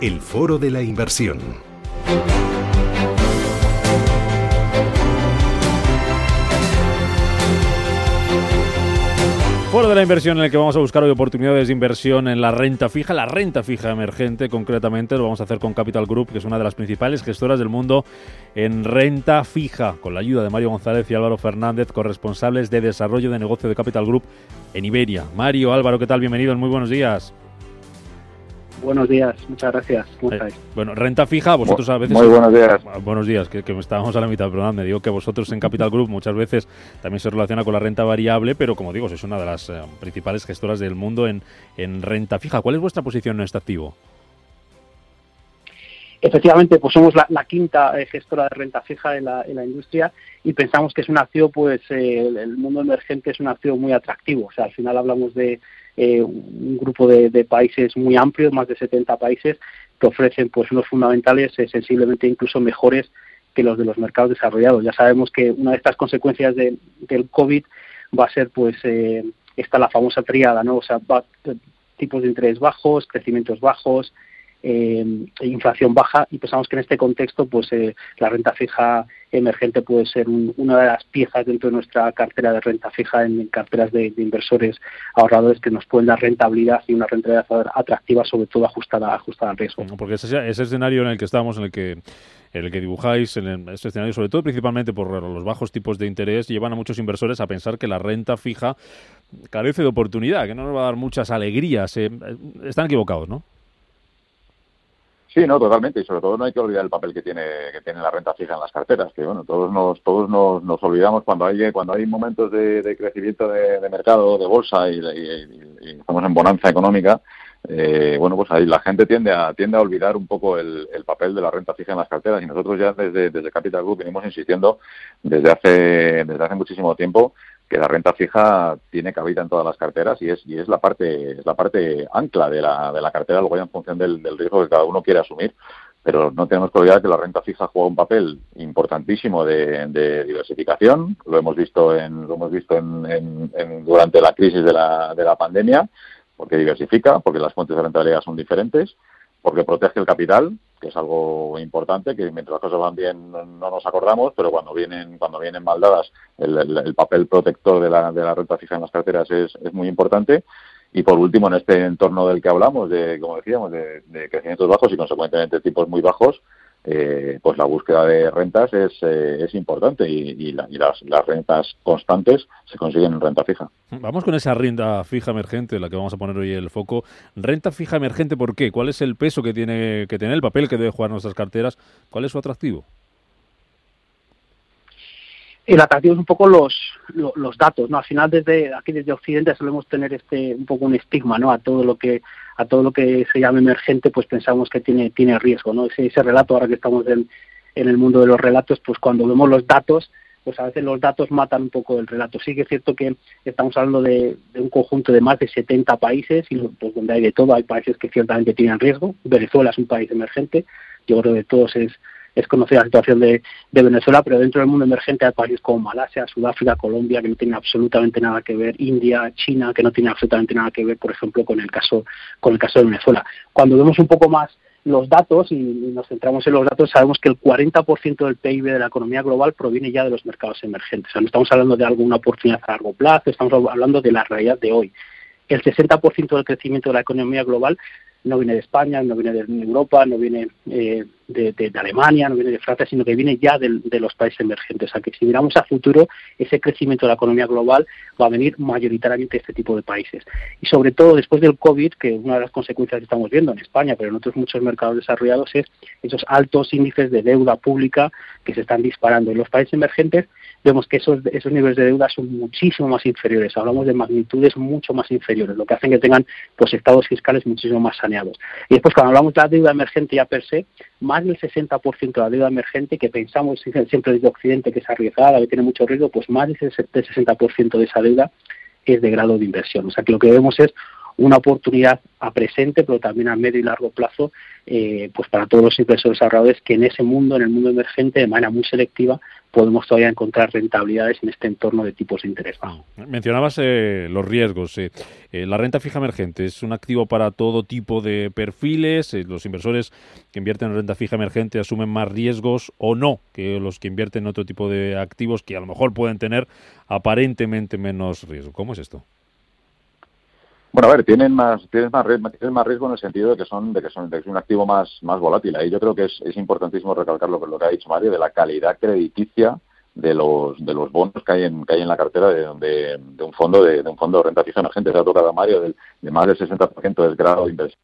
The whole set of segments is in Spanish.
el foro de la inversión. Foro de la inversión en el que vamos a buscar hoy oportunidades de inversión en la renta fija, la renta fija emergente concretamente, lo vamos a hacer con Capital Group, que es una de las principales gestoras del mundo en renta fija, con la ayuda de Mario González y Álvaro Fernández, corresponsables de desarrollo de negocio de Capital Group en Iberia. Mario, Álvaro, ¿qué tal? Bienvenidos, muy buenos días. Buenos días, muchas gracias. ¿Cómo Eh, estáis? bueno, renta fija, vosotros a veces... Muy buenos días. Buenos días, que, que estábamos a la mitad, perdón, me digo que vosotros en Capital Group muchas veces también se relaciona con la renta variable, pero como digo, sois una de las eh, principales gestoras del mundo en, en renta fija. ¿Cuál es vuestra posición en este activo? Efectivamente, pues somos la, la quinta eh, gestora de renta fija en la, en la industria y pensamos que es un activo, pues eh, el, el mundo emergente es un activo muy atractivo. O sea, al final hablamos de eh, un grupo de, países muy amplio, más de 70 países, que ofrecen pues unos fundamentales eh, sensiblemente incluso mejores que los de los mercados desarrollados. Ya sabemos que una de estas consecuencias de- del COVID va a ser pues eh, esta la famosa triada, ¿no? O sea, va- tipos de interés bajos, crecimientos bajos, eh, inflación baja y pensamos que en este contexto pues eh, la renta fija emergente puede ser un- una de las piezas dentro de nuestra cartera de renta fija en, carteras de, inversores ahorradores que nos pueden dar rentabilidad y una rentabilidad atractiva sobre todo ajustada ajustada al riesgo. Porque ese, ese escenario en el que estamos, en el que el que dibujáis, en ese escenario, sobre todo principalmente por los bajos tipos de interés, llevan a muchos inversores a pensar que la renta fija carece de oportunidad, que no nos va a dar muchas alegrías. eh. Están equivocados, ¿no? Sí, no, totalmente. Y sobre todo no hay que olvidar el papel que tiene que tiene la renta fija en las carteras. Que bueno, todos nos todos nos, nos olvidamos cuando hay cuando hay momentos de, de crecimiento de, mercado, de bolsa y, y- y estamos en bonanza económica. eh, bueno, pues ahí la gente tiende a tiende a olvidar un poco el, el papel de la renta fija en las carteras y nosotros ya desde, desde Capital Group venimos insistiendo desde hace desde hace muchísimo tiempo que la renta fija tiene cabida en todas las carteras y es y es la parte es la parte ancla de la, de la cartera luego ya en función del, riesgo que cada uno quiere asumir. Pero no tenemos que olvidar que la renta fija juega un papel importantísimo de, diversificación. Lo hemos visto en lo hemos visto en- en- durante la crisis de la, de la pandemia porque diversifica porque las fuentes de rentabilidad son diferentes porque protege el capital, que es algo importante, que mientras las cosas van bien no no nos acordamos, pero cuando vienen cuando vienen mal dadas, el, el- el papel protector de la, de la renta fija en las carteras es, es muy importante. Y por último, en este entorno del que hablamos, de como decíamos, de, de crecimientos bajos y consecuentemente tipos muy bajos, eh, pues la búsqueda de rentas es, eh, es importante y, la- y las, las rentas constantes se consiguen en renta fija. Vamos con esa renta fija emergente, en la que vamos a poner hoy el foco. Renta fija emergente, ¿por qué? ¿Cuál es el peso que tiene que tener, el papel que debe jugar nuestras carteras? ¿Cuál es su atractivo? El atractivo es un poco los, lo- los, datos, ¿no? Al final desde aquí desde Occidente solemos tener este un poco un estigma, ¿no? A todo lo que a todo lo que se llama emergente, pues pensamos que tiene tiene riesgo, ¿no? Ese, ese relato ahora que estamos en, en el mundo de los relatos, pues cuando vemos los datos, pues a veces los datos matan un poco el relato. Sí que es cierto que estamos hablando de, de un conjunto de más de 70 países y pues donde hay de todo, hay países que ciertamente tienen riesgo. Venezuela es un país emergente, yo creo que de todos es es conocida la situación de, Venezuela, pero dentro del mundo emergente hay países como Malasia, Sudáfrica, Colombia, que no tienen absolutamente nada que ver, India, China, que no tienen absolutamente nada que ver, por ejemplo, con el caso, con el caso de Venezuela. Cuando vemos un poco más los datos y nos centramos en los datos, sabemos que el 40% del PIB de la economía global proviene ya de los mercados emergentes. No estamos hablando de alguna oportunidad a largo plazo, estamos hablando de la realidad de hoy. El 60% del crecimiento de la economía global no viene de España, no viene de Europa, no viene eh, de, Alemania, no viene de Francia, sino que viene ya de, de, los países emergentes. O sea que si miramos a futuro, ese crecimiento de la economía global va a venir mayoritariamente de este tipo de países. Y sobre todo después del COVID, que una de las consecuencias que estamos viendo en España, pero en otros muchos mercados desarrollados, es esos altos índices de deuda pública que se están disparando. En los países emergentes vemos que esos, esos niveles de deuda son muchísimo más inferiores. Hablamos de magnitudes mucho más inferiores, lo que hacen que tengan pues estados fiscales muchísimo más saneados. Y después cuando hablamos de la deuda emergente ya per se, más del 60% de la deuda emergente que pensamos siempre desde Occidente que es arriesgada, que tiene mucho riesgo, pues más del 60% de esa deuda es de grado de inversión. O sea que lo que vemos es una oportunidad a presente, pero también a medio y largo plazo, eh, pues para todos los inversores ahorradores que en ese mundo, en el mundo emergente, de manera muy selectiva, podemos todavía encontrar rentabilidades en este entorno de tipos de interés bajo. Mencionabas eh, los riesgos. Eh, la renta fija emergente es un activo para todo tipo de perfiles. los inversores que invierten en renta fija emergente asumen más riesgos o no que los que invierten en otro tipo de activos que a lo mejor pueden tener aparentemente menos riesgo. ¿Cómo es esto? Bueno, a ver, tienen más, tienen más, tienen más riesgo en el sentido de que son, de que son, de que es un activo más, más volátil. Ahí yo creo que es, es importantísimo recalcar lo que, lo que ha dicho Mario de la calidad crediticia de los de los bonos que hay en que hay en la cartera de, de, un fondo de, un fondo de renta fija emergente. Se ha tocado a Mario del, de más del 60% de grado de inversión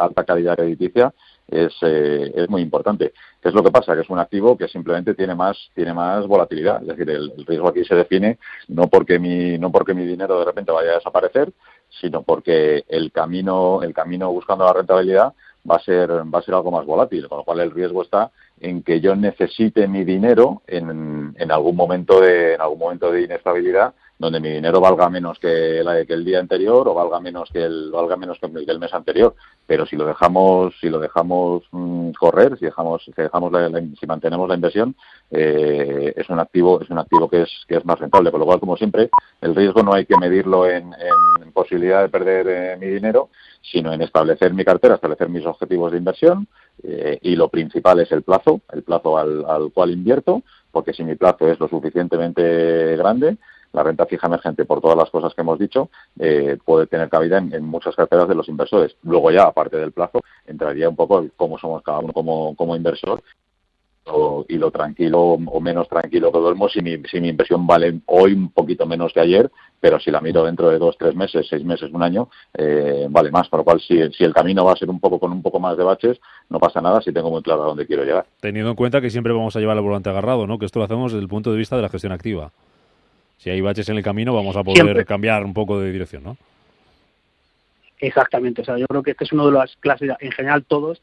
alta calidad crediticia es, eh, es muy importante. ¿Qué es lo que pasa? Que es un activo que simplemente tiene más, tiene más volatilidad. Es decir, el, riesgo aquí se define no porque mi, no porque mi dinero de repente vaya a desaparecer, sino porque el camino, el camino buscando la rentabilidad va a ser, va a ser algo más volátil, con lo cual el riesgo está en que yo necesite mi dinero en, en algún momento de, en algún momento de inestabilidad donde mi dinero valga menos que, la, que el día anterior o valga menos que el valga menos que el, mes anterior. Pero si lo dejamos si lo dejamos mm, correr si dejamos si dejamos si mantenemos la inversión eh, es un activo es un activo que es que es más rentable. Con lo cual como siempre el riesgo no hay que medirlo en, posibilidad de perder eh, mi dinero sino en establecer mi cartera establecer mis objetivos de inversión eh, y lo principal es el plazo el plazo al, al cual invierto porque si mi plazo es lo suficientemente grande la renta fija emergente, por todas las cosas que hemos dicho, eh, puede tener cabida en, muchas carteras de los inversores. Luego ya, aparte del plazo, entraría un poco cómo somos cada uno como, como inversor y lo tranquilo o menos tranquilo que duermo si mi, si mi inversión vale hoy un poquito menos que ayer, pero si la miro dentro de dos, tres meses, seis meses, un año, eh, vale más. Por lo cual, si, si el camino va a ser un poco con un poco más de baches, no pasa nada si tengo muy claro a dónde quiero llegar. Teniendo en cuenta que siempre vamos a llevar el volante agarrado, ¿no? que esto lo hacemos desde el punto de vista de la gestión activa si hay baches en el camino, vamos a poder cambiar un poco de dirección, ¿no? Exactamente, o sea, yo creo que este es uno de las clases, en general todos,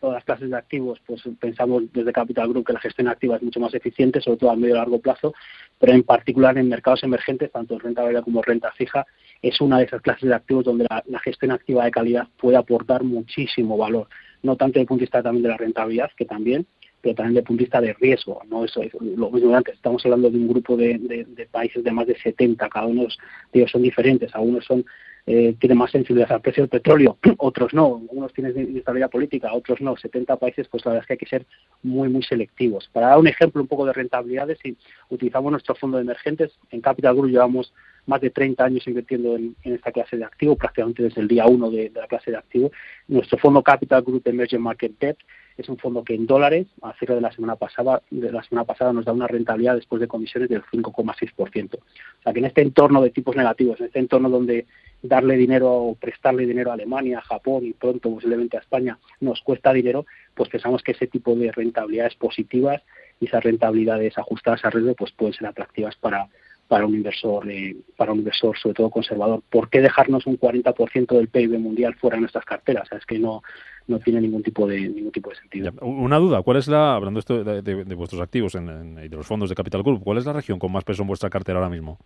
todas las clases de activos, pues pensamos desde Capital Group que la gestión activa es mucho más eficiente, sobre todo a medio y largo plazo, pero en particular en mercados emergentes, tanto renta variable como renta fija, es una de esas clases de activos donde la, gestión activa de calidad puede aportar muchísimo valor, no tanto desde el punto de vista también de la rentabilidad, que también, pero también desde el punto de vista de riesgo. ¿no? Eso es lo mismo de antes. Estamos hablando de un grupo de, países de más de 70, cada uno de ellos son diferentes. Algunos son eh, tienen más sensibilidad al precio del petróleo, otros no. Unos tienen inestabilidad política, otros no. 70 países, pues la verdad es que hay que ser muy, muy selectivos. Para dar un ejemplo un poco de rentabilidades, si utilizamos nuestro fondo de emergentes, en Capital Group llevamos más de 30 años invirtiendo en, esta clase de activo, prácticamente desde el día 1 de, de, la clase de activo. Nuestro fondo Capital Group Emerging Market Debt es un fondo que en dólares, a cierre de la semana pasada, de la semana pasada nos da una rentabilidad después de comisiones del 5,6%. O sea que en este entorno de tipos negativos, en este entorno donde darle dinero o prestarle dinero a Alemania, a Japón y pronto posiblemente a España nos cuesta dinero, pues pensamos que ese tipo de rentabilidades positivas y esas rentabilidades ajustadas a riesgo pues pueden ser atractivas para para un inversor eh, para un inversor sobre todo conservador. ¿Por qué dejarnos un 40% del PIB mundial fuera de nuestras carteras? es que no no tiene ningún tipo de ningún tipo de sentido. una duda, ¿cuál es la hablando esto de, vuestros activos en, y de los fondos de Capital Group, cuál es la región con más peso en vuestra cartera ahora mismo?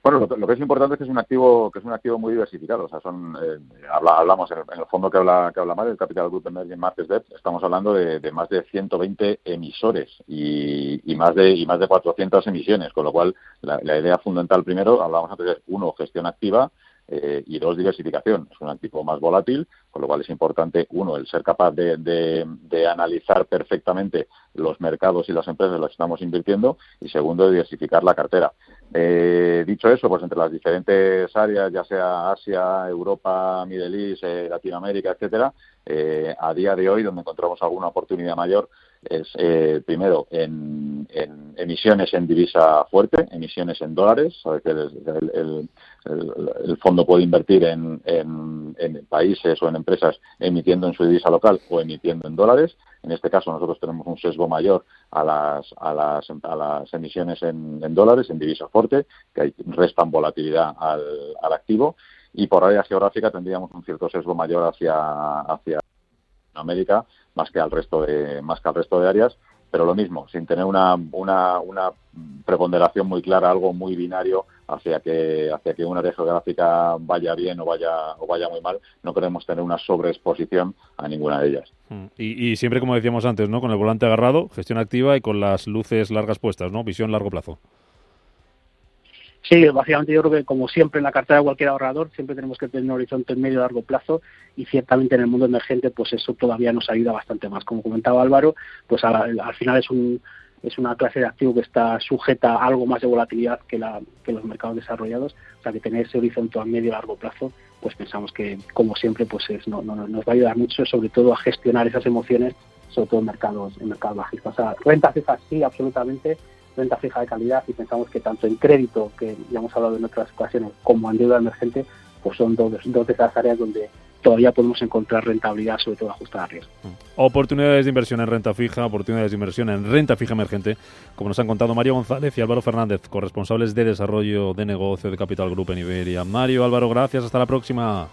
Bueno, lo, que es importante es que es un activo que es un activo muy diversificado. O sea, son eh, hablamos en el, fondo que habla que habla más del Capital Group Emerging Markets Debt. Estamos hablando de, más de 120 emisores y, más de y más de 400 emisiones. Con lo cual, la, la idea fundamental primero hablamos antes de uno gestión activa eh, y dos, diversificación. Es un activo más volátil, con lo cual es importante, uno, el ser capaz de, de, analizar perfectamente los mercados y las empresas en las que estamos invirtiendo y segundo, diversificar la cartera. Eh, dicho eso, pues entre las diferentes áreas, ya sea Asia, Europa, Middle East, eh, Latinoamérica, etcétera, a día de hoy, donde encontramos alguna oportunidad mayor, es eh, primero en, emisiones en divisa fuerte, emisiones en dólares, que el, fondo puede invertir en, países o en empresas emitiendo en su divisa local o emitiendo en dólares. En este caso nosotros tenemos un sesgo mayor a las, a las, a las emisiones en, dólares, en divisa fuerte, que restan volatilidad al, al activo y por área geográfica tendríamos un cierto sesgo mayor hacia, hacia América más que al resto de más que al resto de áreas pero lo mismo sin tener una, una, una preponderación muy clara algo muy binario hacia que hacia que una área geográfica vaya bien o vaya o vaya muy mal no queremos tener una sobreexposición a ninguna de ellas. Mm. y, y, siempre como decíamos antes no con el volante agarrado gestión activa y con las luces largas puestas no visión largo plazo Sí, básicamente yo creo que como siempre en la cartera de cualquier ahorrador siempre tenemos que tener un horizonte en medio y largo plazo y ciertamente en el mundo emergente pues eso todavía nos ayuda bastante más. Como comentaba Álvaro, pues al, final es un es una clase de activo que está sujeta a algo más de volatilidad que, la, que los mercados desarrollados, o sea que tener ese horizonte a medio y largo plazo, pues pensamos que como siempre pues es, no, no, nos va a ayudar mucho sobre todo a gestionar esas emociones, sobre todo en mercados, en mercados bajistas. O sea, renta fija sí, absolutamente, renta fija de calidad y pensamos que tanto en crédito, que ya hemos hablado en otras ocasiones, como en deuda emergente, pues son dos, dos de esas áreas donde todavía podemos encontrar rentabilidad, sobre todo ajustada a riesgo. Mm. Oportunidades de inversión en renta fija, oportunidades de inversión en renta fija emergente, como nos han contado Mario González y Álvaro Fernández, corresponsables de desarrollo de negocio de Capital Group en Iberia. Mario, Álvaro, gracias, hasta la próxima.